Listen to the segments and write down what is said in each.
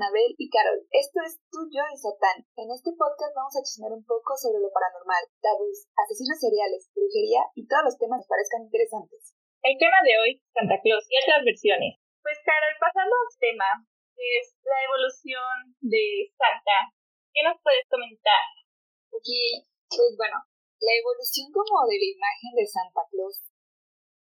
Anabel y Carol. Esto es Tú, Yo y Satán. En este podcast vamos a chismear un poco sobre lo paranormal, tabús, asesinos seriales, brujería y todos los temas que parezcan interesantes. El tema de hoy, Santa Claus y otras versiones. Pues Carol, pasando al tema, es la evolución de Santa. ¿Qué nos puedes comentar? Ok, pues bueno, la evolución como de la imagen de Santa Claus.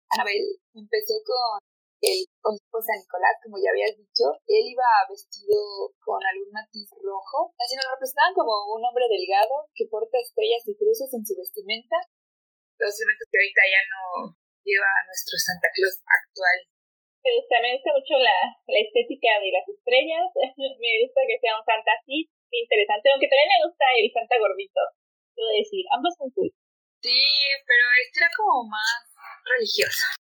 Anabel empezó con el obispo San Nicolás, como ya habías dicho, él iba vestido con algún matiz rojo, así nos representaban como un hombre delgado que porta estrellas y cruces en su vestimenta, los elementos que ahorita ya no lleva a nuestro Santa Claus actual. Me gusta, me gusta mucho la, la estética de las estrellas, me gusta que sea un Santa así, interesante, aunque también me gusta el Santa gordito, debo decir, ambos son cool. Sí, pero este era como más religioso.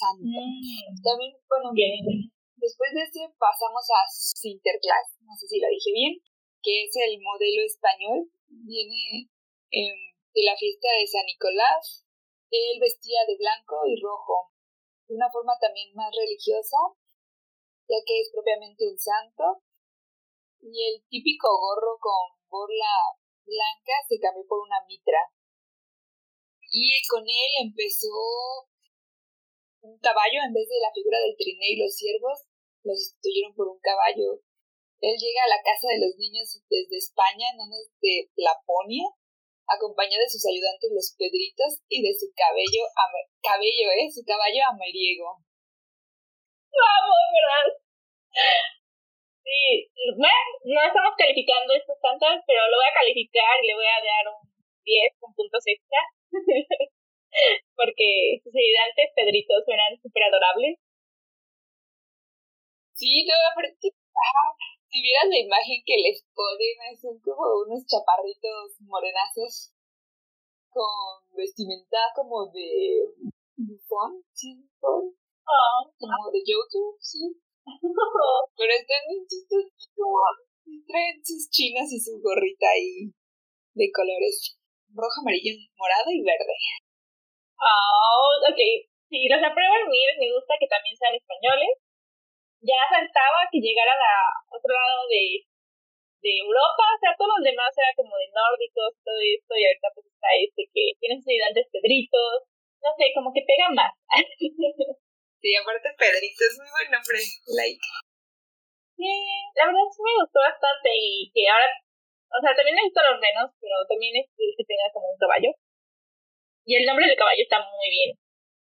Mm. También, bueno, bien. después de este pasamos a Sinterklaas, no sé si lo dije bien, que es el modelo español, viene em, de la fiesta de San Nicolás. Él vestía de blanco y rojo, de una forma también más religiosa, ya que es propiamente un santo. Y el típico gorro con borla blanca se cambió por una mitra. Y con él empezó un caballo en vez de la figura del triné y los siervos, lo sustituyeron por un caballo. Él llega a la casa de los niños desde España, no de Laponia, acompañado de sus ayudantes los Pedritos y de su cabello, cabello, ¿eh? Su caballo ameriego. Vamos, ¿verdad? Sí, no estamos calificando estos tantos, pero lo voy a calificar y le voy a dar un 10 con puntos extra. porque sus ayudantes Pedritos suenan súper adorables. Sí, no, aparte, si vieras la imagen que les ponen, son como unos chaparritos morenazos con vestimenta como de bufón, sí, bufón. Ah. como de Joker, sí. Pero están bien chistosos, traen sus chinas y su gorrita ahí de colores rojo, amarillo, morado y verde. Oh, ok. Si los apruebo el MIR, me gusta que también sean españoles. Ya faltaba que llegaran a otro lado de, de Europa, o sea, todos los demás eran como de nórdicos, todo esto, y ahorita pues está este que tienen sus ayudantes Pedritos, no sé, como que pega más. sí, aparte Pedrito es muy buen nombre, like. Sí, la verdad sí me gustó bastante y que ahora, o sea, también me gustan los renos, pero también es que tenga como un caballo. Y el nombre del caballo está muy bien.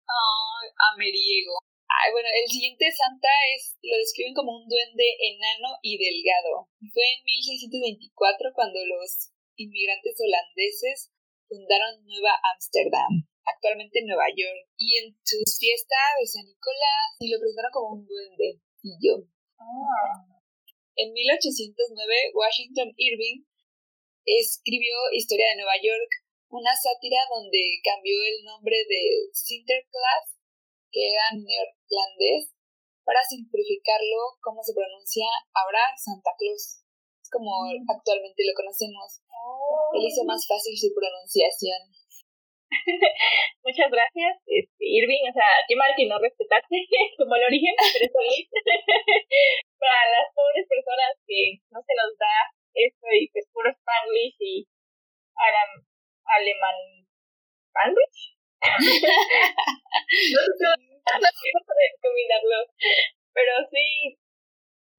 Ay, ameriego. Ay, bueno, el siguiente santa es, lo describen como un duende enano y delgado. Fue en 1624 cuando los inmigrantes holandeses fundaron Nueva Ámsterdam, actualmente Nueva York. Y en su fiesta de San Nicolás, y lo presentaron como un duende. Y yo. Ah. En 1809, Washington Irving escribió Historia de Nueva York, una sátira donde cambió el nombre de Sinterklaas, que era neerlandés, para simplificarlo como se pronuncia ahora Santa Claus. Es como mm. actualmente lo conocemos. Él hizo más fácil su pronunciación. Muchas gracias, este, Irving. O sea, qué mal que no respetaste como el origen, pero está bien. Para las pobres personas que no se nos da esto y pues puro Spanglish y alemán sandwich. no sé combinarlo. Pero sí,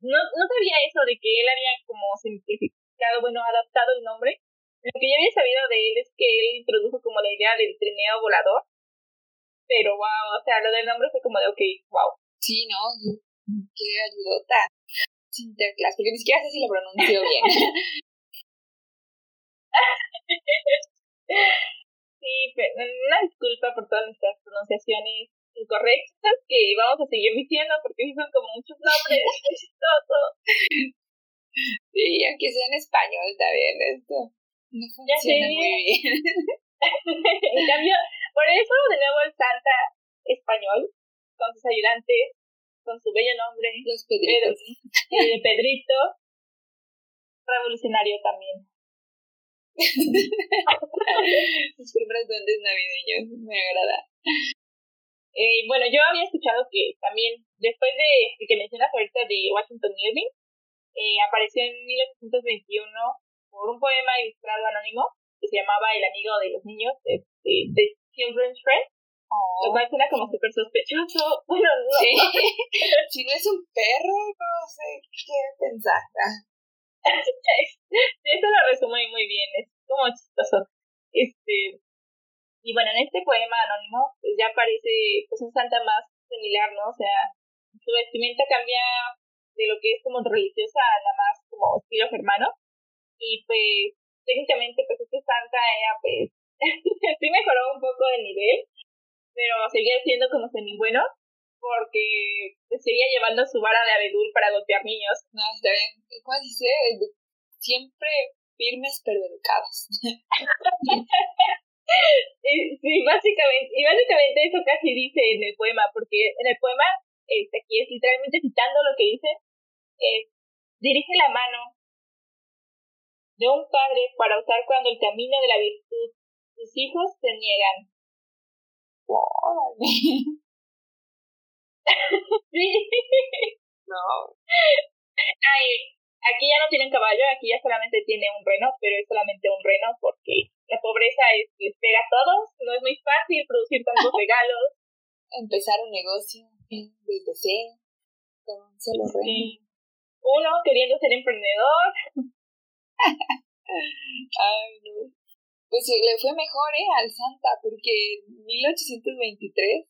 no, no sabía eso de que él había como simplificado, bueno, adaptado el nombre. Lo que yo había sabido de él es que él introdujo como la idea del trineo volador. Pero wow, o sea, lo del nombre fue como de, ok, wow. Sí, ¿no? Qué ayudota. Sinterklaas, porque ni siquiera sé si lo pronunció bien. Sí, pero una disculpa por todas nuestras pronunciaciones incorrectas que vamos a seguir diciendo porque son como muchos nombres. Sí, aunque sea en español también esto no funciona muy bien. en cambio, por eso de nuevo el Santa español, con sus ayudantes, con su bello nombre, los Pedritos. de Pedrito, revolucionario también. Sus primeros duendes navideños, me agrada. Eh, bueno, yo había escuchado que también, después de, que mencionas ahorita de Washington Irving, eh, apareció en 1821 por un poema ilustrado anónimo que se llamaba El amigo de los niños, de, de, Children's Friend. Lo cual suena como súper sospechoso. Bueno, no. Sí. si no es un perro, no sé qué pensar. Eso lo resume muy bien, es como chistoso. Este, y bueno, en este poema anónimo pues ya aparece pues un santa más similar, ¿no? O sea, su vestimenta cambia de lo que es como religiosa a la más como estilo germano. Y pues técnicamente pues este santa era pues sí mejoró un poco de nivel, pero seguía siendo como semi bueno porque seguía llevando su vara de abedul para golpear niños. No, está bien. ¿Cómo se dice? Siempre firmes pero educados. sí, básicamente, y básicamente eso casi dice en el poema, porque en el poema, este, aquí es literalmente citando lo que dice, es, dirige la mano de un padre para usar cuando el camino de la virtud sus hijos se niegan. sí. No. Ay, aquí ya no tienen caballo, aquí ya solamente tiene un reno, pero es solamente un reno porque la pobreza es, les pega a todos, no es muy fácil producir tantos regalos. Empezar un negocio desde cero, con un solo rey. Uno queriendo ser emprendedor. Ay, no. Pues le fue mejor, ¿eh? Al Santa, porque en 1823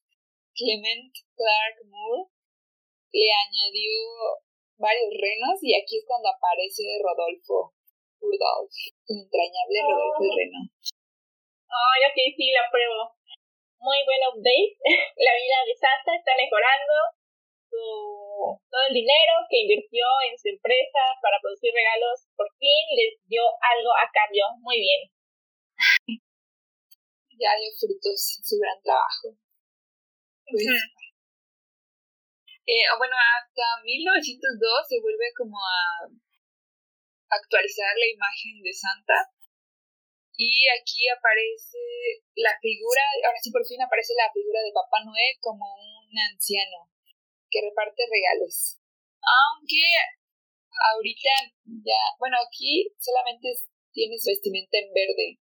Clement Clark Moore le añadió varios renos y aquí es cuando aparece Rodolfo Rudolf, entrañable Rodolfo el Reno. Ay, ok, sí, la pruebo. Muy buen update. la vida de Santa está mejorando. Su, todo el dinero que invirtió en su empresa para producir regalos, por fin les dio algo a cambio. Muy bien. ya dio frutos su gran trabajo. Pues, bueno, hasta 1902 se vuelve como a actualizar la imagen de Santa. Y aquí aparece la figura, ahora sí por fin aparece la figura de Papá Noel como un anciano que reparte regalos. Aunque ahorita ya, bueno, aquí solamente tiene su vestimenta en verde,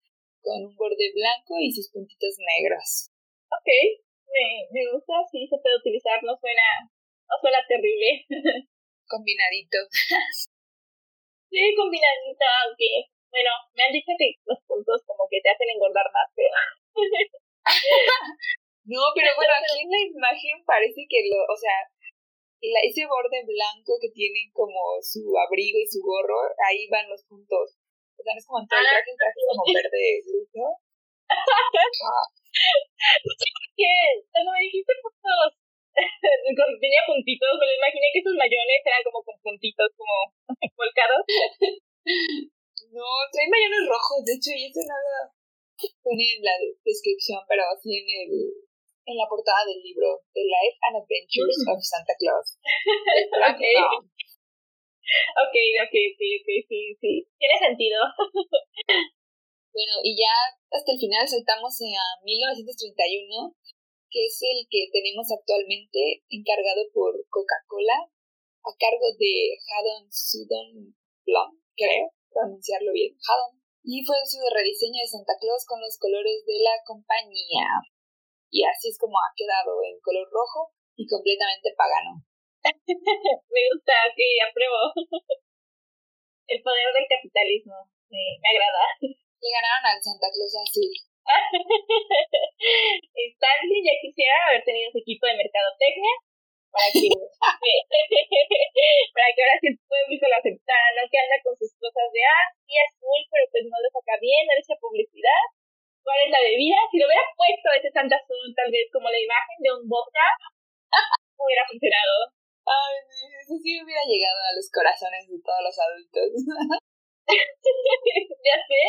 con un borde blanco y sus puntitos negros. Ok, me, me gusta, sí se puede utilizar, no suena, no suena terrible. Combinadito. Sí, combinadita, aunque, bueno, me han dicho que los puntos como que te hacen engordar más, pero... no, pero bueno, aquí en la imagen parece que lo, o sea, la, ese borde blanco que tienen como su abrigo y su gorro, ahí van los puntos. O sea, no es como en todo el traje, como verde ¿no? ¿Qué? Cuando me dijiste puntos, tenía puntitos, me lo imaginé que sus mayones eran como con puntitos, como volcados. No, trae mayones rojos, de hecho, y eso nada pone en la descripción, pero así en el en la portada del libro The Life and Adventures of Santa Claus. okay. ok, ok, ok, ok, sí, sí. Tiene sentido. bueno, y ya hasta el final saltamos a 1931 que es el que tenemos actualmente encargado por Coca-Cola, a cargo de Haddon Sudon Blum, creo pronunciarlo bien, Haddon, y fue su rediseño de Santa Claus con los colores de la compañía. Y así es como ha quedado en color rojo y completamente pagano. me gusta, que apruebo. El poder del capitalismo, me agrada. Le ganaron al Santa Claus azul. Stanley ya quisiera haber tenido su equipo de mercadotecnia para que, para que ahora sí el público lo aceptara, no que anda con sus cosas de ah, sí pero pues no lo saca bien, no le echa publicidad. ¿Cuál es la bebida? Si lo hubiera puesto ese Santa Azul, tal vez como la imagen de un vodka, hubiera funcionado. Ay, eso sí hubiera llegado a los corazones de todos los adultos. ya sé,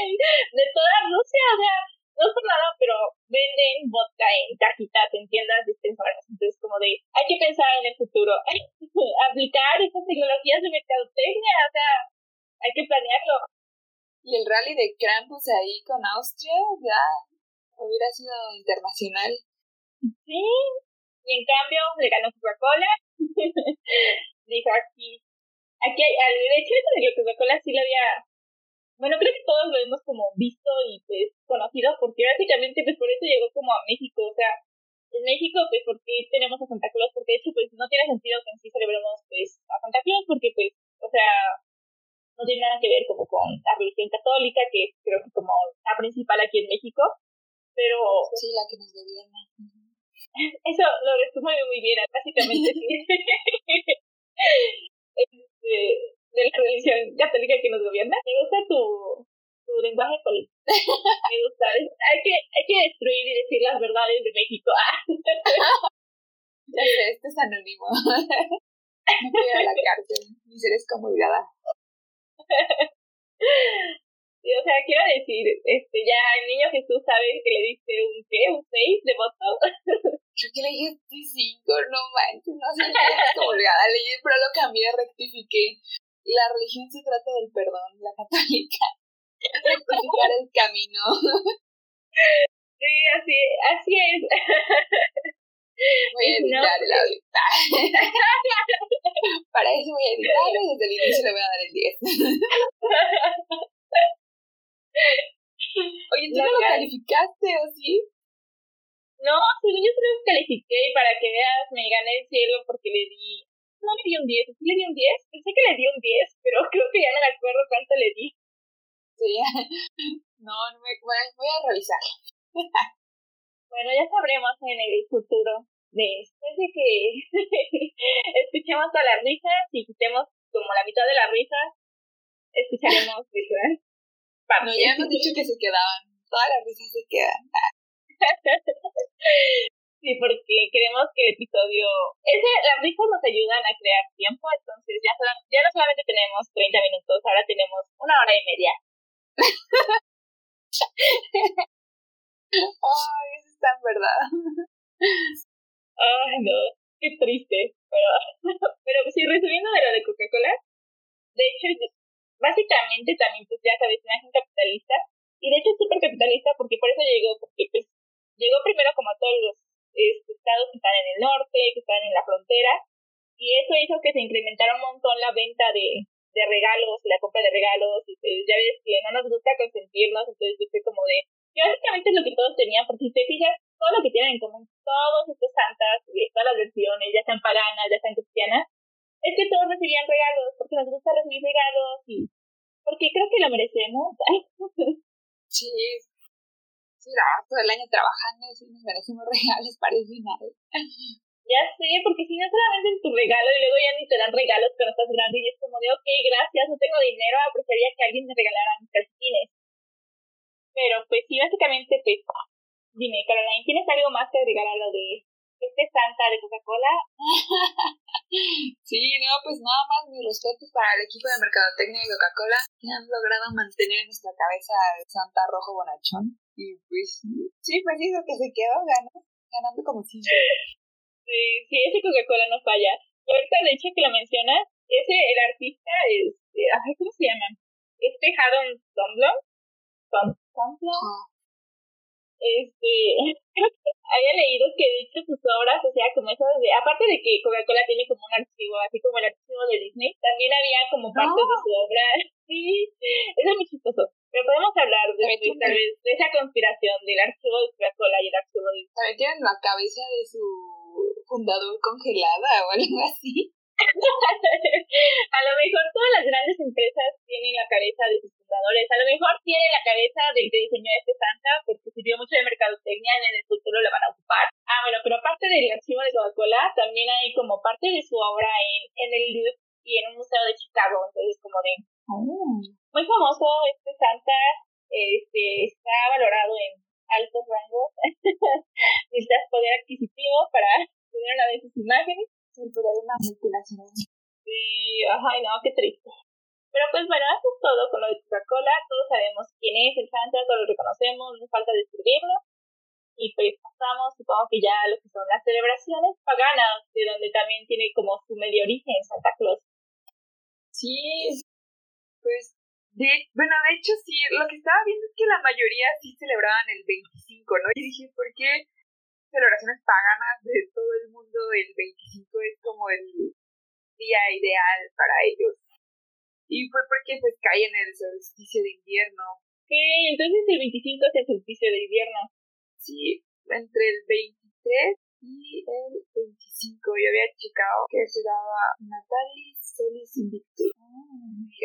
de toda Rusia, o sea, no es por nada, pero venden vodka en cajitas, en tiendas dispensadoras. Entonces, como de, hay que pensar en el futuro, aplicar estas tecnologías de mercadotecnia, o sea, hay que planearlo. Y el rally de Krampus ahí con Austria, ya hubiera sido internacional. Sí, y en cambio le ganó Coca-Cola. Dijo aquí, aquí hay, al hecho de que Coca-Cola sí lo había, bueno, creo que todos lo hemos como visto y pues conocido, porque básicamente pues por eso llegó como a México, o sea, en México pues porque tenemos a Santa Claus, porque de hecho pues no tiene sentido que en sí celebremos pues a Santa Claus, porque pues, o sea, no tiene nada que ver como con la religión católica, que es creo que como la principal aquí en México, pero... Sí, la que nos gobierna. Eso lo resumo muy bien, básicamente sí. este, de la religión católica que nos gobierna. Me gusta tu, tu lenguaje político. Me gusta. Hay que, hay que destruir y decir las verdades de México. ya sé, este es anónimo. No voy a la cárcel, ni ser excomulgada. Sí, o sea, quiero decir, este, ya el niño Jesús sabe que le diste un qué, un 6 de voto. Creo que le dije 5, no manches, no sé qué colgada leí, pero lo cambié, rectifiqué. La religión se trata del perdón, la católica. Rectificar el camino. Sí, así, así es. Voy a editar el audio. Para eso voy a editarlo y desde el inicio le voy a dar el 10. Oye, ¿tú no, lo calificaste o sí? No, según yo se lo califiqué y para que veas, me gané el cielo porque le di. No le di un 10, ¿sí le di un 10? Pensé que le di un 10, pero creo que ya no me acuerdo cuánto le di. Sí, no, no me, bueno, voy a revisar. bueno, ya sabremos en el futuro. Después de que escuchemos todas las risas y quitemos como la mitad de las risas, escucharemos risas. No, ya hemos dicho que se quedaban. Todas las risas se quedan. Sí, porque queremos que el episodio... Ese, las risas nos ayudan a crear tiempo, entonces ya, ya no solamente tenemos 30 minutos, ahora tenemos una hora y media. Ay, eso está en verdad. Ay, no, qué triste. Pero, pero sí, resumiendo de lo de Coca-Cola, de hecho, básicamente también, pues ya sabes, imagen capitalista. Y de hecho es súper capitalista porque por eso llegó, porque pues llegó primero como a todos los estados que están en el norte, que están en la frontera. Y eso hizo que se incrementara un montón la venta de, de regalos la compra de regalos. Y pues, ya ves que no nos gusta consentirnos, entonces yo fue como de... Que básicamente es lo que todos tenían, porque si te fijas, todo lo que tienen en común, todos estos santas, todas las versiones, ya sean paganas, ya sean cristianas, es que todos recibían regalos, porque nos gusta recibir regalos y porque creo que lo merecemos. sí, todo el año trabajando, sí nos merecemos regalos para el final. Ya sé, porque si no solamente es tu regalo y luego ya ni te dan regalos cuando estás grande y es como de, ok, gracias, no tengo dinero, apreciaría que alguien me regalara mis calcetines. Pero pues sí, básicamente, pues, dime, Caroline, ¿tienes algo más que agregar a lo de este Santa de Coca-Cola. sí, no, pues nada más mis respetos para el equipo de mercadotecnia de Coca-Cola que han logrado mantener en nuestra cabeza el Santa Rojo Bonachón. Y pues sí, pues sí, que se quedó ganando, ganando como siempre. Sí, sí, ese Coca-Cola no falla. Y ahorita, de hecho, que lo mencionas, ese, el artista es, ay, ¿cómo se llama? Este Haddon Sundblom. Sundblom este, había leído que de hecho sus obras, o sea, como esas de, aparte de que Coca-Cola tiene como un archivo, así como el archivo de Disney, también había como partes de su obra, sí, eso es muy chistoso. Pero podemos hablar de, tal vez, de esa conspiración del archivo de Coca-Cola y el archivo de También tienen la cabeza de su fundador congelada o algo así. a lo mejor todas las grandes empresas tienen la cabeza de sus fundadores. A lo mejor tiene la cabeza del que diseñó este Santa porque digamos solsticio de invierno. Ok, entonces el 25 es el solsticio de invierno. Sí, entre el 23 y el 25 yo había checado que se daba Natalis Solis Invictus.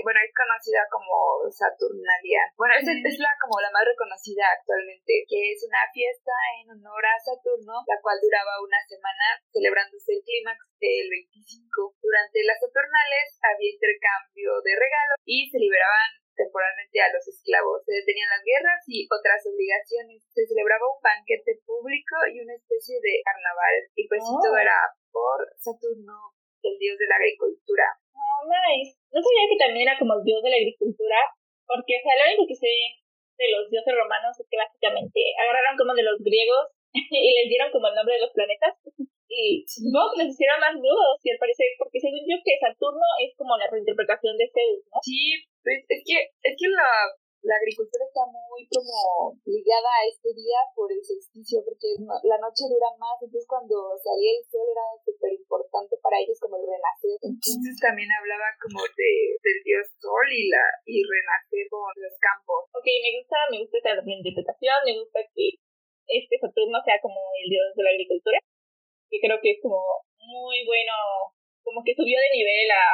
Bueno, es conocida como Saturnalia. Bueno, es, es, la como la más reconocida actualmente, que es una fiesta en honor a Saturno, la cual duraba una semana celebrándose el clímax del 25. Durante las Saturnales había intercambio de regalos y se liberaban temporalmente a los esclavos. Se detenían las guerras y otras obligaciones. Se celebraba un banquete público y una especie de carnaval. Y pues todo oh. era por Saturno, el dios de la agricultura. Oh, nice. No sabía que también era como el dios de la agricultura, porque o sea, lo único que sé de los dioses romanos es que básicamente agarraron como de los griegos y les dieron como el nombre de los planetas y supongo que les hicieron más nudos, y al parecer, porque según yo que Saturno es como la reinterpretación de Zeus, ¿no? Sí, pues es que, es que la, la agricultura está muy como ligada a este día por el solsticio, porque la noche dura más, entonces cuando salía el sol era súper importante para ellos como el renacer. Entonces también hablaba como de, del dios sol y la y renacer con los campos. Ok, me gusta, me gusta esa reinterpretación, me gusta que este Saturno sea como el dios de la agricultura que creo que es como muy bueno, como que subió de nivel a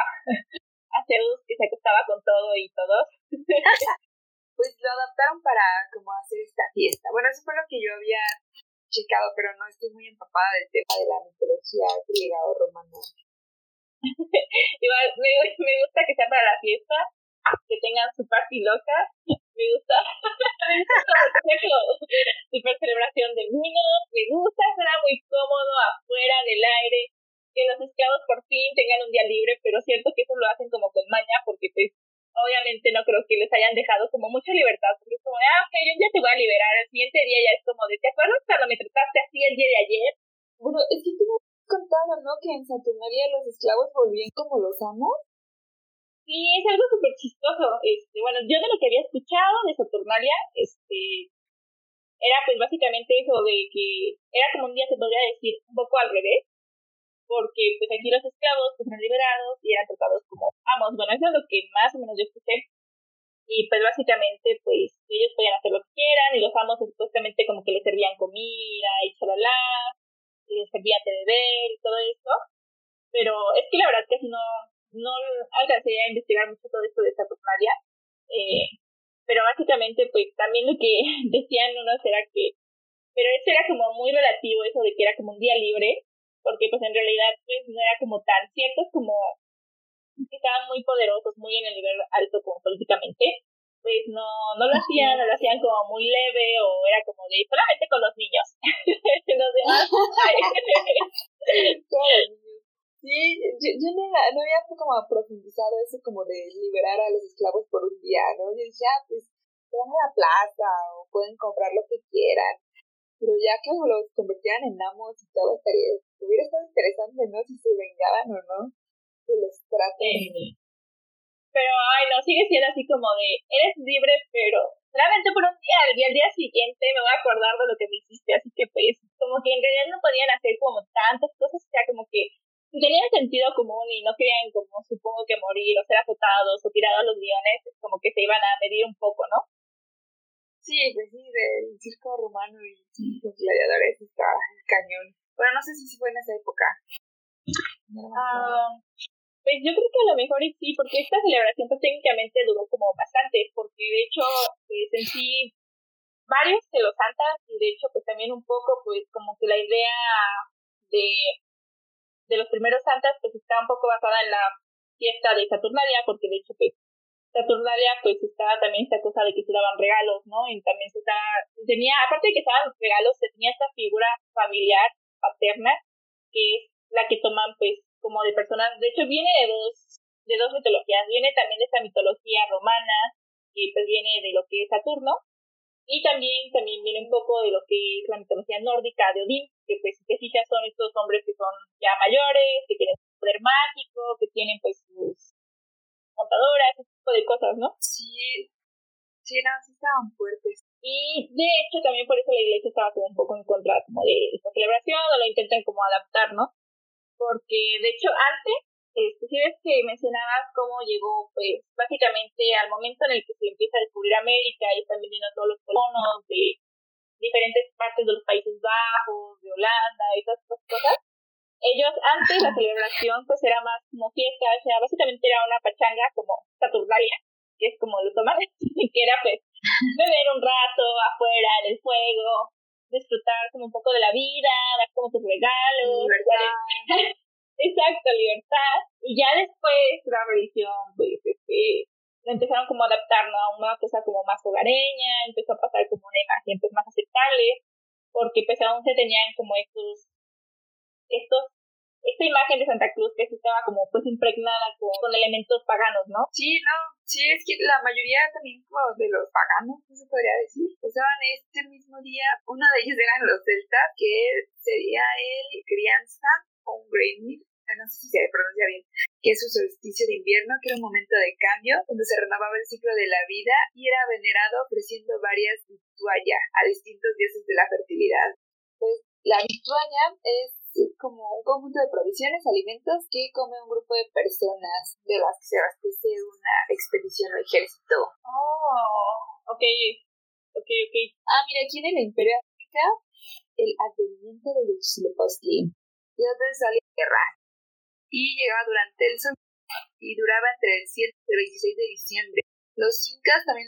Acostaba con todo y todos. pues lo adaptaron para como hacer esta fiesta. Bueno, eso fue lo que yo había checado, pero no estoy muy empapada del tema de la mitología griega o romana. Igual, me, me gusta que sea para la fiesta, que tengan su party loca. Me gusta. Super celebración de vino. Me gusta, será muy cómodo afuera, en el aire. Que los esclavos por fin tengan un día libre, pero cierto que eso lo hacen como con maña, porque pues obviamente no creo que les hayan dejado como mucha libertad, porque es como, ah, ok, yo un día te voy a liberar, el siguiente día ya es como de, ¿te acuerdas cuando me trataste así el día de ayer? Bueno, es que tú me has contado, ¿no? Que en Saturnalia los esclavos volvían como los amos. Sí, es algo súper chistoso. Este, bueno, yo de lo que había escuchado de Saturnalia, este, era pues básicamente eso de que era como un día, se podría decir, un poco al revés, porque pues aquí los esclavos pues eran liberados y eran tratados como amos. Bueno, eso es lo que más o menos yo escuché. Y pues básicamente pues ellos podían hacer lo que quieran y los amos supuestamente como que les servían comida y chalala, y les servían de beber y todo esto. Pero es que la verdad que si no, no alcancé a investigar mucho todo esto de Saturnalia, eh, pero básicamente pues también lo que decían unos era que, pero eso era como muy relativo, eso de que era como un día libre, porque pues en realidad pues no era como tan cierto, como que estaban muy poderosos, muy en el nivel alto como políticamente, pues no, no lo hacían, no lo hacían como muy leve o era como de solamente con los niños. los demás. Sí, yo, yo no, no había como profundizado eso como de liberar a los esclavos por un día, ¿no? Yo dije, ah, pues van a la plaza o pueden comprar lo que quieran. Pero ya que los convertían en amos y todo, estaría, hubiera estado interesante, ¿no? Si se vengaban o no de los tratos. Pero, ay, no, sigue siendo así como de, eres libre, pero solamente por un día, y al día siguiente me voy a acordar de lo que me hiciste, así que pues, como que en realidad no podían hacer como tantas cosas, o sea, como que tenían sentido común y no querían como supongo que morir o ser azotados o tirados a los guiones, como que se iban a medir un poco, ¿no? Sí, pues sí, del circo romano y los yo creo que a lo mejor sí, porque esta celebración pues técnicamente duró como bastante, porque de hecho, pues en sí, varios de los santas, y de hecho pues también un poco pues como que la idea de de los primeros santas, pues está un poco basada en la fiesta de Saturnalia, porque de hecho, pues, Saturnalia, pues estaba también esta cosa de que se daban regalos, ¿no? Y también se estaba, tenía, aparte de que se daban regalos, se tenía esta figura familiar, paterna, que es la que toman, pues, como de personas, de hecho viene de dos, de dos mitologías, viene también de esta mitología romana, que pues viene de lo que es Saturno, y también, también viene un poco de lo que es la mitología nórdica de Odín, que pues si te fijas son estos hombres que son ya mayores, que tienen poder mágico, que tienen pues sus montadoras, ese tipo de cosas, ¿no? Sí, sí, no, sí estaban fuertes. Y de hecho también por eso la iglesia estaba como un poco en contra como de esta celebración, o lo intentan como adaptar, ¿no? Porque de hecho antes este, si ves que mencionabas cómo llegó, pues, básicamente al momento en el que se empieza a descubrir América y están vendiendo todos los colonos de diferentes partes de los Países Bajos, de Holanda y todas estas cosas. Ellos, antes la celebración, pues era más como fiesta, o sea, básicamente era una pachanga como Saturnalia, que es como lo toman, que era pues beber un rato afuera en el fuego, disfrutar como un poco de la vida, dar como tus regalos. Exacto, libertad. Y ya después la religión, pues, este, empezaron como a adaptar a una cosa como más hogareña, empezó a pasar como una imagen pues más aceptable, porque pues aún se tenían como estos, estos, esta imagen de Santa Cruz que estaba como pues impregnada con, elementos paganos, ¿no? Sí, no, sí, es que la mayoría también como de los paganos, no se podría decir, usaban este mismo día, uno de ellos eran los celtas, que sería el Grianza o un Greenmead, no sé si se pronuncia bien, que es su solsticio de invierno, que era un momento de cambio, donde se renovaba el ciclo de la vida y era venerado ofreciendo varias vituallas a distintos dioses de la fertilidad. Pues la vitualla es como un conjunto de provisiones, alimentos que come un grupo de personas de las que se abastece una expedición o ejército. Oh, ok, ok, ok. Ah, mira, aquí en el Imperio África, el advenimiento de Huitzilopochtli, dios del sol y llegaba durante el sol y duraba entre el 7 y el 26 de diciembre. Los incas también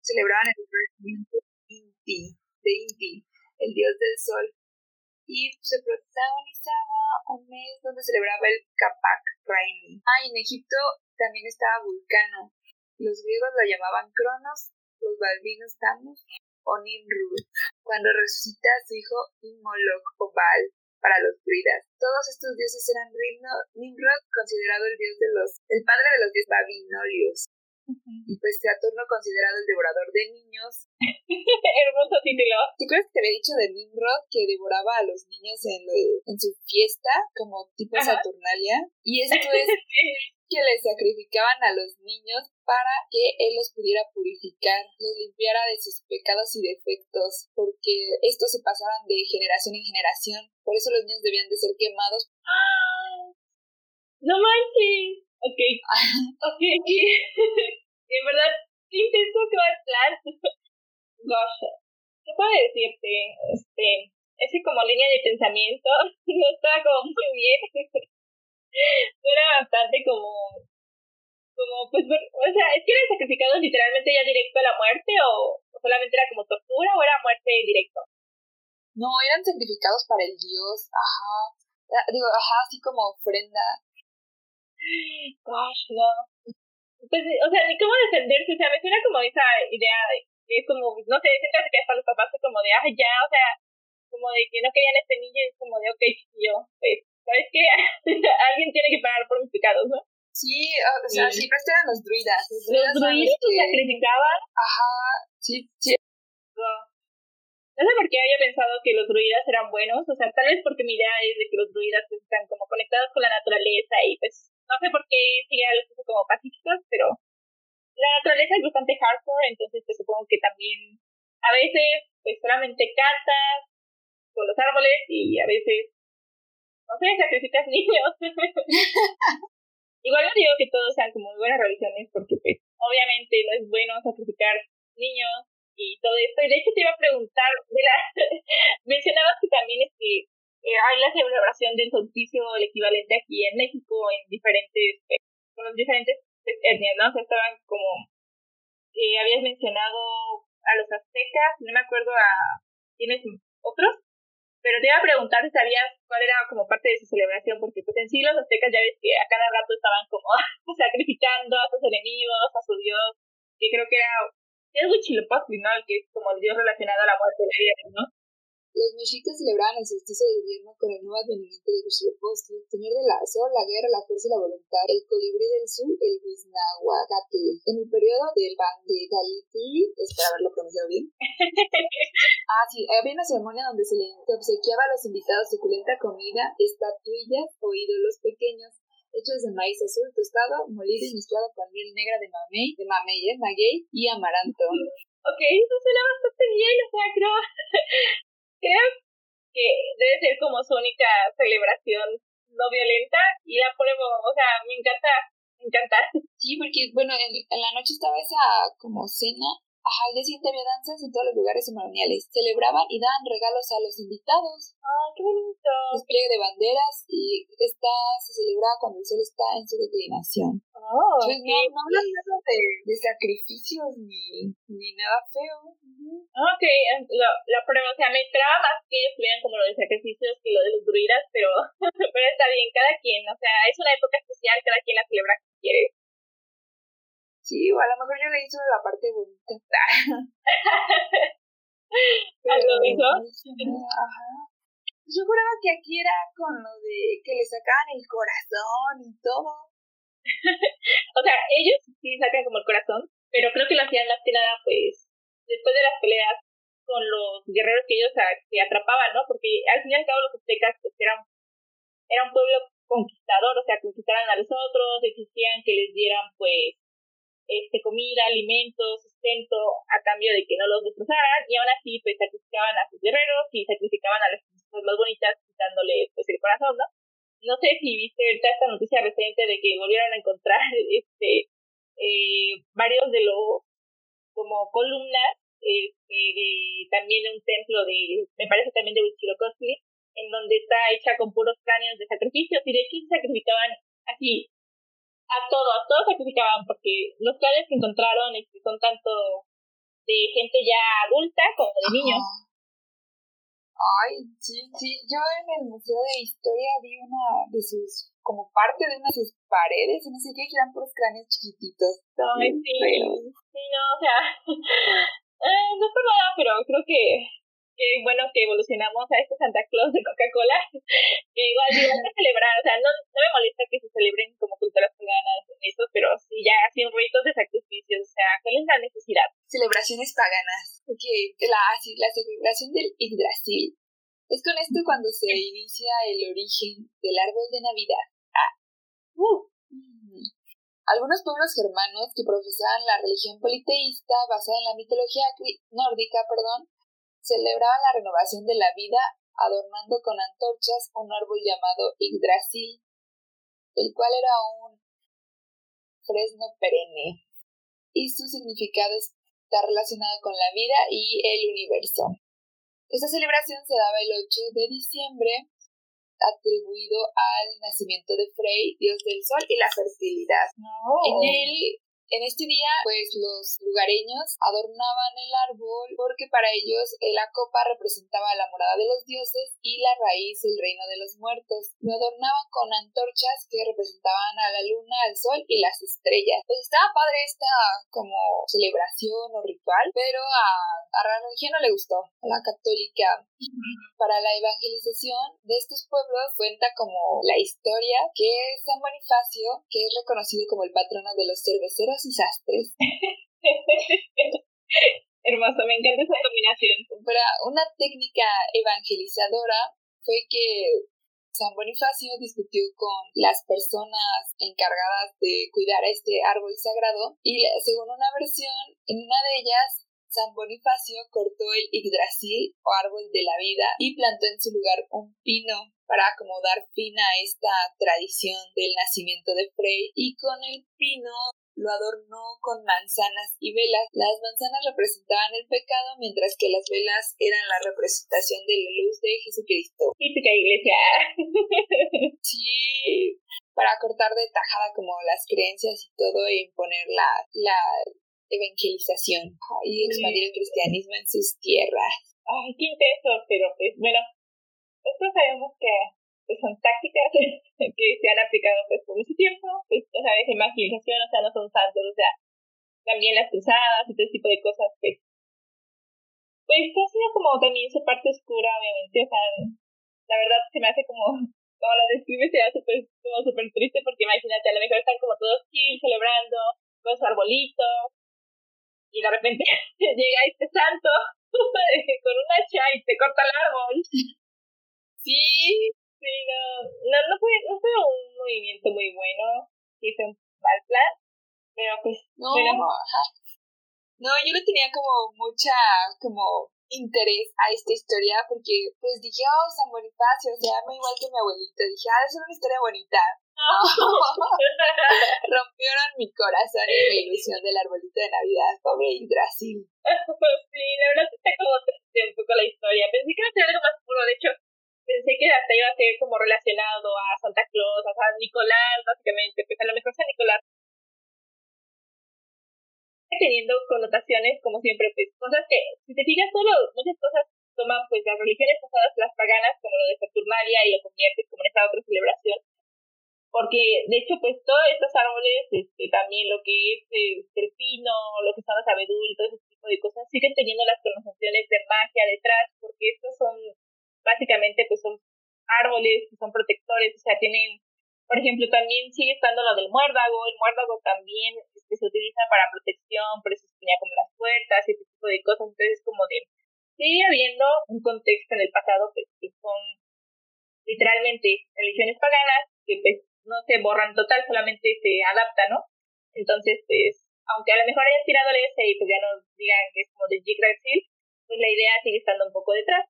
celebraban el renacimiento Inti, de Inti, el dios del sol, y se protagonizaba un mes donde celebraba el Capac Raimi. Ah, en Egipto también estaba Vulcano. Los griegos lo llamaban Cronos, los balbinos Tamus o Nimrud, cuando resucita a su hijo Imolok o Baal para los druidas. Todos estos dioses eran Nimrod, considerado el dios de los, el padre de los dioses babilonios. Y pues Saturno considerado el devorador de niños. Hermoso título. ¿Te acuerdas que te había dicho de Nimrod que devoraba a los niños en, en su fiesta, como tipo Saturnalia? Y esto es que le sacrificaban a los niños para que él los pudiera purificar, los limpiara de sus pecados y defectos, porque estos se pasaban de generación en generación, por eso los niños debían de ser quemados. No manches. Ok. ok, en verdad, qué intenso que va a estar. Gosh. ¿Qué puedo decirte? Este, ese como línea de pensamiento no está como muy bien. Era bastante como, como, pues, o sea, es que eran sacrificados literalmente ya directo a la muerte o, solamente era como tortura o era muerte directo. No, eran sacrificados para el dios, ajá. Ah, digo, ajá, así como ofrenda. Gosh, no. Pues, o sea, ni cómo defenderse, o sea, me suena como esa idea de que es como, no sé, siento que hasta los papás es como de, ah, ya, o sea, como de que no querían este niño, es como de, ok, yo, pues, ¿sabes qué? Alguien tiene que pagar por mis pecados, ¿no? Sí, o sea, sí. siempre eran los druidas. Los druidas, los druidas que... sacrificaban. Ajá, sí, sí. No. no sé por qué había pensado que los druidas eran buenos, o sea, tal vez porque mi idea es de que los druidas pues, están como conectados con la naturaleza y pues no sé por qué sería los como pacíficos, pero la naturaleza es bastante hardcore, entonces te pues, supongo que también a veces pues solamente cantas con los árboles y a veces no sé, sacrificas niños. Igual no digo que todos sean como muy buenas religiones, porque pues obviamente no es bueno sacrificar niños y todo esto. Y de hecho te iba a preguntar, de la mencionabas que también es que eh, hay la celebración del solsticio, el equivalente aquí en México, en diferentes, eh, con diferentes etnias, ¿no? O sea, estaban como, eh, habías mencionado a los aztecas, no me acuerdo a, ¿tienes otros? Pero te iba a preguntar si sabías cuál era como parte de su celebración, porque pues en sí los aztecas ya ves que a cada rato estaban como sacrificando a sus enemigos, a su dios, que creo que era, es Huitzilopochtli, ¿no? El que es como el dios relacionado a la muerte de la vida, ¿no? Los mexicas celebraban el solsticio de invierno con el nuevo advenimiento de Huitzilopochtli, señor de la sol, la guerra, la fuerza y la voluntad, el colibrí del sur, el Huiznahuacatl. En el periodo del Ban de Galiti, espero haberlo pronunciado bien. ah, sí, había una ceremonia donde se le obsequiaba a los invitados suculenta comida, estatuillas o ídolos pequeños hechos de maíz azul tostado, molido y mezclado con miel negra de mamey, de mamey, ¿eh? maguey y amaranto. Ok, eso suena bastante bien, o sea, creo, creo que debe ser como su única celebración no violenta y la pruebo, o sea, me encanta, me encanta. Sí, porque, bueno, en, en la noche estaba esa como cena Ajá, al día siguiente había danzas en todos los lugares ceremoniales. Celebraban y daban regalos a los invitados. ¡Ay, qué bonito! Despliegue de banderas y esta se celebraba cuando el sol está en su declinación. Oh, pues no, no hablan nada de, de, sacrificios ni, ni nada feo. Ok, la, la prueba, o sea, me esperaba más que ellos tuvieran como lo de sacrificios que lo de los druidas, pero, pero está bien, cada quien, o sea, es una época especial, cada quien la celebra como quiere. Sí, o a lo mejor yo le hice la parte bonita. Pero, ¿Lo hizo? Ajá. Yo juraba que aquí era con lo de que le sacaban el corazón y todo. o sea, ellos sí sacan como el corazón, pero creo que lo hacían más que nada, pues, después de las peleas con los guerreros que ellos se atrapaban, ¿no? Porque al fin y al cabo los aztecas pues, eran, era un pueblo conquistador, o sea, conquistaran a los otros, exigían que les dieran, pues, este, comida, alimentos, sustento, a cambio de que no los destrozaran, y aún así pues sacrificaban a sus guerreros y sacrificaban a las personas más bonitas quitándole pues el corazón, ¿no? No sé si viste ahorita esta noticia reciente de que volvieron a encontrar este eh, varios de los como columnas este, de también de un templo de, me parece también de Huitzilopochtli, en donde está hecha con puros cráneos de sacrificios y de hecho sacrificaban así a todo, a todos sacrificaban, porque los planes que encontraron este, son tanto de gente ya adulta como de niños. Ay, sí, sí, yo en el Museo de Historia vi una de sus, como parte de una de sus paredes, y no sé qué, eran puros cráneos chiquititos. Ay, sí, sí, no, o sea, eh, no es por nada, pero creo que qué bueno que evolucionamos a este Santa Claus de Coca-Cola, que igual igual que celebrar, o sea, no, no me molesta que se celebren como culturas paganas en eso, pero sí ya sin ritos de sacrificios, o sea, ¿cuál es la necesidad? Celebraciones paganas, porque la, la celebración del Yggdrasil es con esto cuando se inicia el origen del árbol de Navidad. Ah. Uh. Algunos pueblos germanos que profesaban la religión politeísta basada en la mitología nórdica, perdón, celebraban la renovación de la vida adornando con antorchas un árbol llamado Yggdrasil, el cual era un fresno perenne, y su significado está relacionado con la vida y el universo. Esta celebración se daba el 8 de diciembre, atribuido al nacimiento de Frey, dios del sol y la fertilidad. En él en este día, pues los lugareños adornaban el árbol porque para ellos la copa representaba la morada de los dioses y la raíz el reino de los muertos. Lo adornaban con antorchas que representaban a la luna, al sol y las estrellas. Pues estaba padre esta como celebración o ritual, pero a, a la religión no le gustó, a la católica. Para la evangelización de estos pueblos cuenta como la historia que San Bonifacio, que es reconocido como el patrono de los cerveceros y sastres. Hermoso, me encanta esa combinación. Para una técnica evangelizadora fue que San Bonifacio discutió con las personas encargadas de cuidar este árbol sagrado y según una versión, en una de ellas San Bonifacio cortó el Yggdrasil o árbol de la vida y plantó en su lugar un pino para acomodar fin a esta tradición del nacimiento de Frey y con el pino lo adornó con manzanas y velas. Las manzanas representaban el pecado, mientras que las velas eran la representación de la luz de Jesucristo. Típica iglesia. sí, para cortar de tajada como las creencias y todo e imponer la, la evangelización y expandir el cristianismo en sus tierras. Ay, qué intenso, pero pues bueno, esto sabemos que pues, son tácticas que se han aplicado pues por mucho tiempo, pues ya sabes, evangelización, o sea, no son santos, o sea, también las cruzadas y todo tipo de cosas, pues, pues ha sido como también su parte oscura, obviamente, o sea, la verdad se me hace como, como la describe, se hace pues como súper triste, porque imagínate, a lo mejor están como todos chill, celebrando, con su arbolito, y de repente llega este santo con un hacha y te corta el árbol. Sí, sí, no, no, no fue, no fue un movimiento muy bueno, sí fue un mal plan, pero pues, no, no, yo le tenía como mucha, como interés a esta historia porque pues dije, oh, San Bonifacio, se llama igual que mi abuelito. Dije, ah, es una historia bonita. Rompieron mi corazón y mi ilusión del arbolito de Navidad, pobre Yggdrasil. sí, la verdad está como triste un poco la historia. Pensé que iba a ser algo más puro, de hecho, pensé que hasta iba a ser como relacionado a Santa Claus, a San Nicolás, básicamente, pues a lo mejor San Nicolás teniendo connotaciones, como siempre, pues cosas que, si te fijas, solo muchas cosas toman pues las religiones pasadas, las paganas, como lo de Saturnalia, y lo convierten como en esta otra celebración. Porque, de hecho, pues todos estos árboles, este, también lo que es este, el pino, lo que son los abedultos, ese tipo de cosas, siguen teniendo las connotaciones de magia detrás, porque estos son, básicamente, pues son árboles que son protectores, o sea, tienen por ejemplo, también sigue estando lo del muérdago. El muérdago también este, se utiliza para protección, por eso se como las puertas y ese tipo de cosas. Entonces, como de, sigue habiendo un contexto en el pasado pues, que son literalmente religiones paganas que pues no se borran total, solamente se adaptan, ¿no? Entonces, pues, aunque a lo mejor hayan tirado el ese y pues ya nos digan que es como de Yggdrasil, pues la idea sigue estando un poco detrás.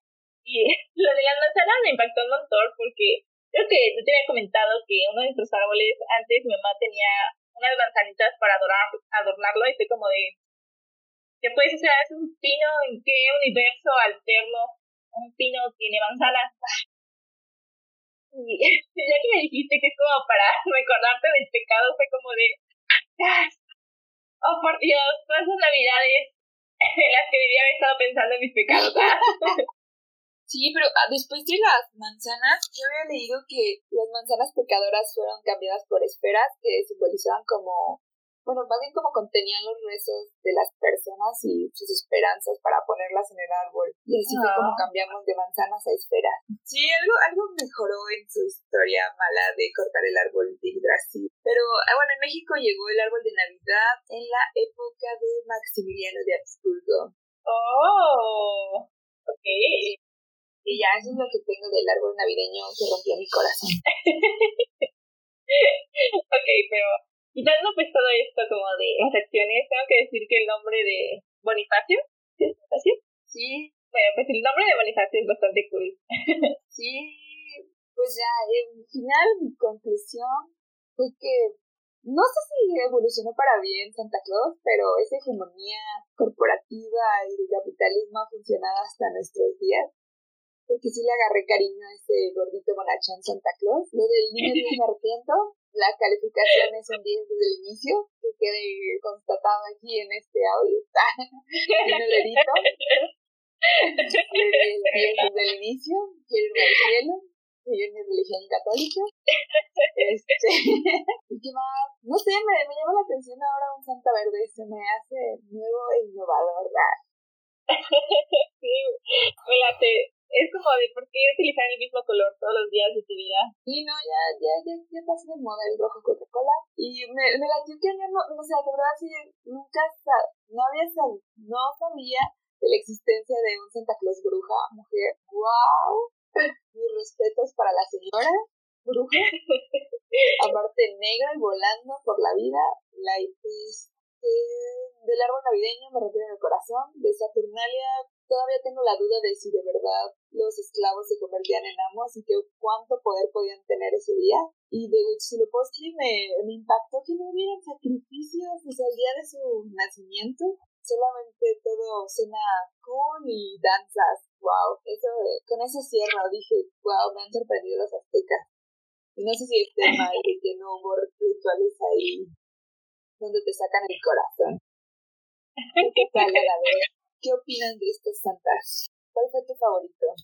Y lo de las manzanas me impactó un montón porque Creo que yo te había comentado que uno de nuestros árboles, antes mi mamá tenía unas manzanitas para adorar, adornarlo y fue como de, ¿qué puedes hacer? ¿Es un pino? ¿En qué universo alterno un pino tiene manzanas? Y ya que me dijiste que es como para recordarte del pecado, fue como de, oh por Dios, todas esas navidades en las que debía haber estado pensando en mis pecados. Sí, pero ah, después de las manzanas, yo había leído que las manzanas pecadoras fueron cambiadas por esferas que simbolizaban como, bueno, más bien como contenían los rezos de las personas y sus esperanzas para ponerlas en el árbol. Y así fue como ah. cambiamos de manzanas a esferas. Sí, algo, algo mejoró en su historia mala de cortar el árbol de Yggdrasil. Pero, ah, bueno, en México llegó el árbol de Navidad en la época de Maximiliano de Habsburgo. Oh, ok. Y ya eso es lo que tengo del árbol navideño que rompió mi corazón. ok, pero quitando pues todo esto como de las acciones, tengo que decir que el nombre de Bonifacio, ¿sí? Sí. Bueno, pues el nombre de Bonifacio es bastante cool. sí, pues ya, en final mi conclusión fue que no sé si evolucionó para bien Santa Claus, pero esa hegemonía corporativa y de capitalismo ha funcionado hasta nuestros días porque sí le agarré cariño a ese gordito bonachón Santa Claus. Lo del niño Dios me arrepiento, la calificación es un 10 desde el inicio, que quede constatado aquí en este audio. Tiene el dedito. 10 desde el inicio, quiero irme al cielo, seguir mi religión católica. Este, ¿Y qué más? No sé, me, me llama la atención ahora un Santa Verde, se me hace nuevo e innovador. sí, me late es como de por qué utilizar el mismo color todos los días de tu vida. Sí, no, ya, ya, ya, ya pasó de moda el rojo Coca-Cola. Y me, me latió que yo no, o sea, de verdad sí, nunca, no había sab no sabía de la existencia de un Santa Claus bruja, mujer. ¡Wow! Mis respetos para la señora bruja. Aparte negra y volando por la vida. La este, del árbol navideño me rompió el corazón. De Saturnalia Todavía tengo la duda de si de verdad los esclavos se convertían en amos y que cuánto poder podían tener ese día. Y de Huitzilopochtli me, me impactó que no hubieran sacrificios, sea, el día de su nacimiento, solamente todo cena cool y danzas. Wow, eso, con eso cierro, dije, wow, me han sorprendido los aztecas. Y no sé si esté mal de que no hubo rituales ahí donde te sacan el corazón. ¿Qué tal? ¿Qué opinan de estas santas? ¿Cuál fue tu favorito?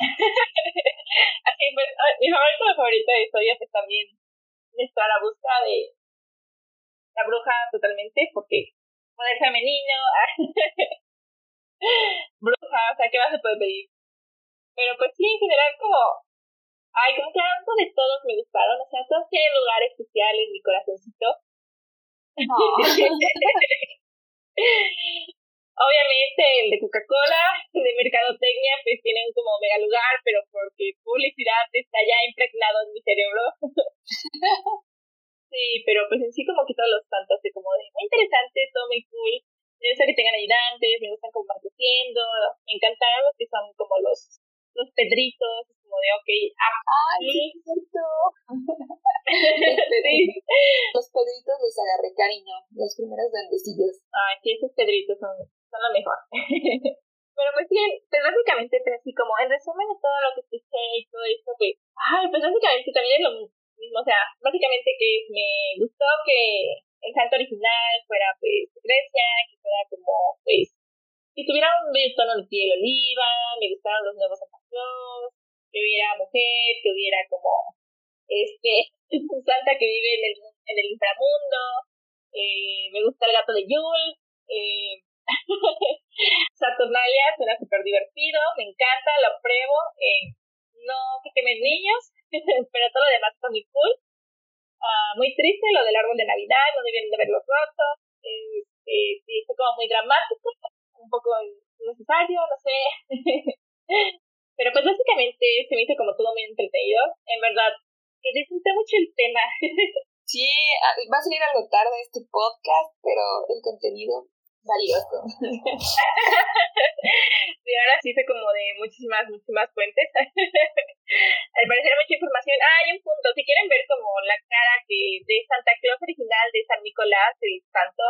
Así, pues, mi favorito, mi favorito de historia, pues también está la búsqueda de la bruja totalmente, porque poder femenino, bruja, o sea, ¿qué más se puede pedir? Pero pues sí, en general, como, ay, como que tanto de todos me gustaron, o sea, todos tienen lugar especial en mi corazoncito. Obviamente el de Coca-Cola, de Mercadotecnia, pues tienen como mega lugar, pero porque publicidad está ya impregnado en mi cerebro. sí, pero pues en sí como que todos los tantos, de como de muy interesante, todo muy cool. Me gusta que tengan ayudantes, me gustan como van creciendo, me encantaron los que son como los, los pedritos, como de, ok, ah, ¡Ay, cierto! los, pedritos, les agarré cariño, los primeros duendecillos. Ay, sí, esos pedritos son, son lo mejor. Pero pues bien, pues básicamente, pues así como en resumen de todo lo que escuché y todo esto, pues, ay, pues básicamente también es lo mismo, o sea, básicamente que me gustó que el santo original fuera pues Grecia, que fuera como pues que tuviera un tono de piel oliva, me gustaron los nuevos Santa que hubiera mujer, que hubiera como este santa que vive en el, en el inframundo, eh, me gusta el gato de Yul, eh, Saturnalia suena súper divertido, me encanta, lo pruebo, eh, no que quemen niños, pero todo lo demás está muy cool. Uh, muy triste lo del árbol de Navidad, no debieron de haberlo roto, este, sí, fue como muy dramático, un poco innecesario, no sé. Pero pues básicamente se me hizo como todo muy entretenido. En verdad, disfruté mucho el tema. sí, va a salir algo tarde este podcast, pero el contenido valioso. sí, ahora sí fue como de muchísimas, muchísimas fuentes. Al parecer mucha información. Ah, hay un punto. Si quieren ver como la cara que de Santa Claus original de San Nicolás, el santo,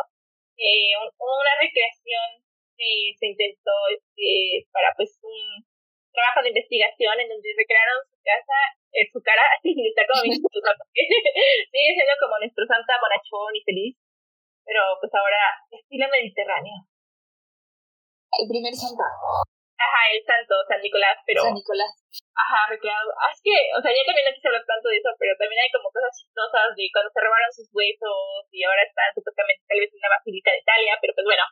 eh, una recreación que se intentó este, para pues un trabajo de investigación en donde recrearon su casa, eh, su cara, está como sigue siendo como nuestro santa bonachón y feliz, pero pues ahora estilo mediterráneo. El primer santo. Ajá, el santo, San Nicolás, pero... San Nicolás. Ajá, recreado. Ah, es que, o sea, ya también no quise hablar tanto de eso, pero también hay como cosas chistosas de cuando se robaron sus huesos y ahora están supuestamente tal vez en una basílica de Italia, pero pues bueno.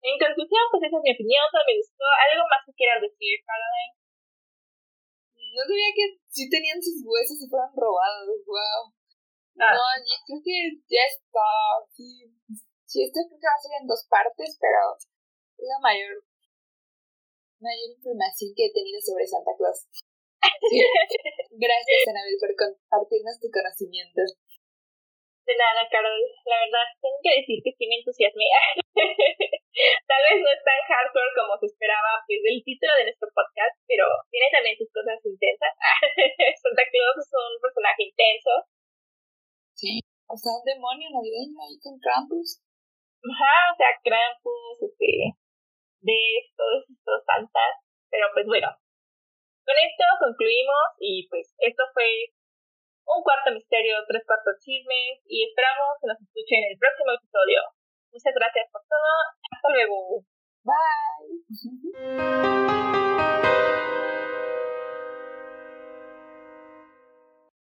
En conclusión, pues esa es mi opinión, me gustó. ¿Algo más que quieras decir, Caroline? No sabía que sí tenían sus huesos y fueron robados, wow. Ah. No, yo creo que ya está. Sí, sí, esto creo que va a ser en dos partes, pero es la mayor, mayor información que he tenido sobre Santa Claus. Gracias, Anabel, por compartirnos tu conocimiento. De nada, Carol. La verdad, tengo que decir que sí me entusiasmé. Tal vez no es tan hardcore como se esperaba pues, del título de nuestro podcast, pero tiene también sus cosas intensas. Santa Claus es un personaje intenso Sí, o sea, un demonio navideño ahí con Krampus. Ajá, o sea, Krampus, este, de todos estos santas. Pero pues bueno, con esto concluimos y pues esto fue un cuarto misterio, tres cuartos chismes y esperamos que nos escuchen en el próximo episodio. Muchas gracias por todo. Hasta luego. Bye.